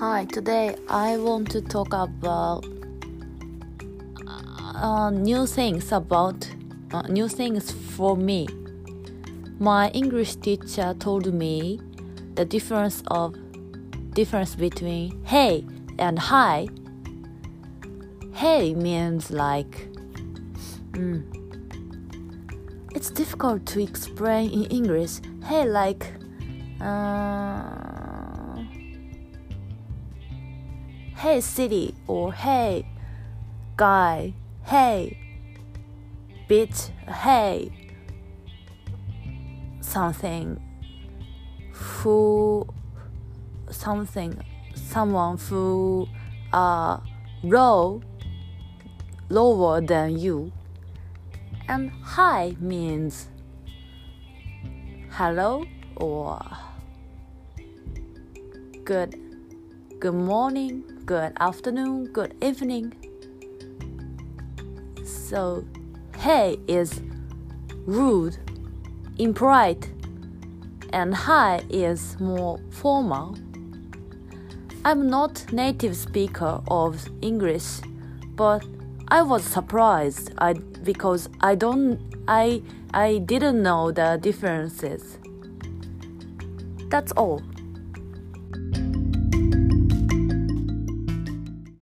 Hi, today I want to talk about uh, new things about uh, new things for me. My English teacher told me the difference of difference between hey and hi. Hey means like mm, it's difficult to explain in English. Hey like uh, hey city or hey guy, hey bitch, hey something who something someone who uh, are low lower than you. And hi means hello or good good morning good afternoon good evening. So hey is rude impolite and hi is more formal. I'm not native speaker of english but i was surprised I, because i don't i i didn't know the differences. That's all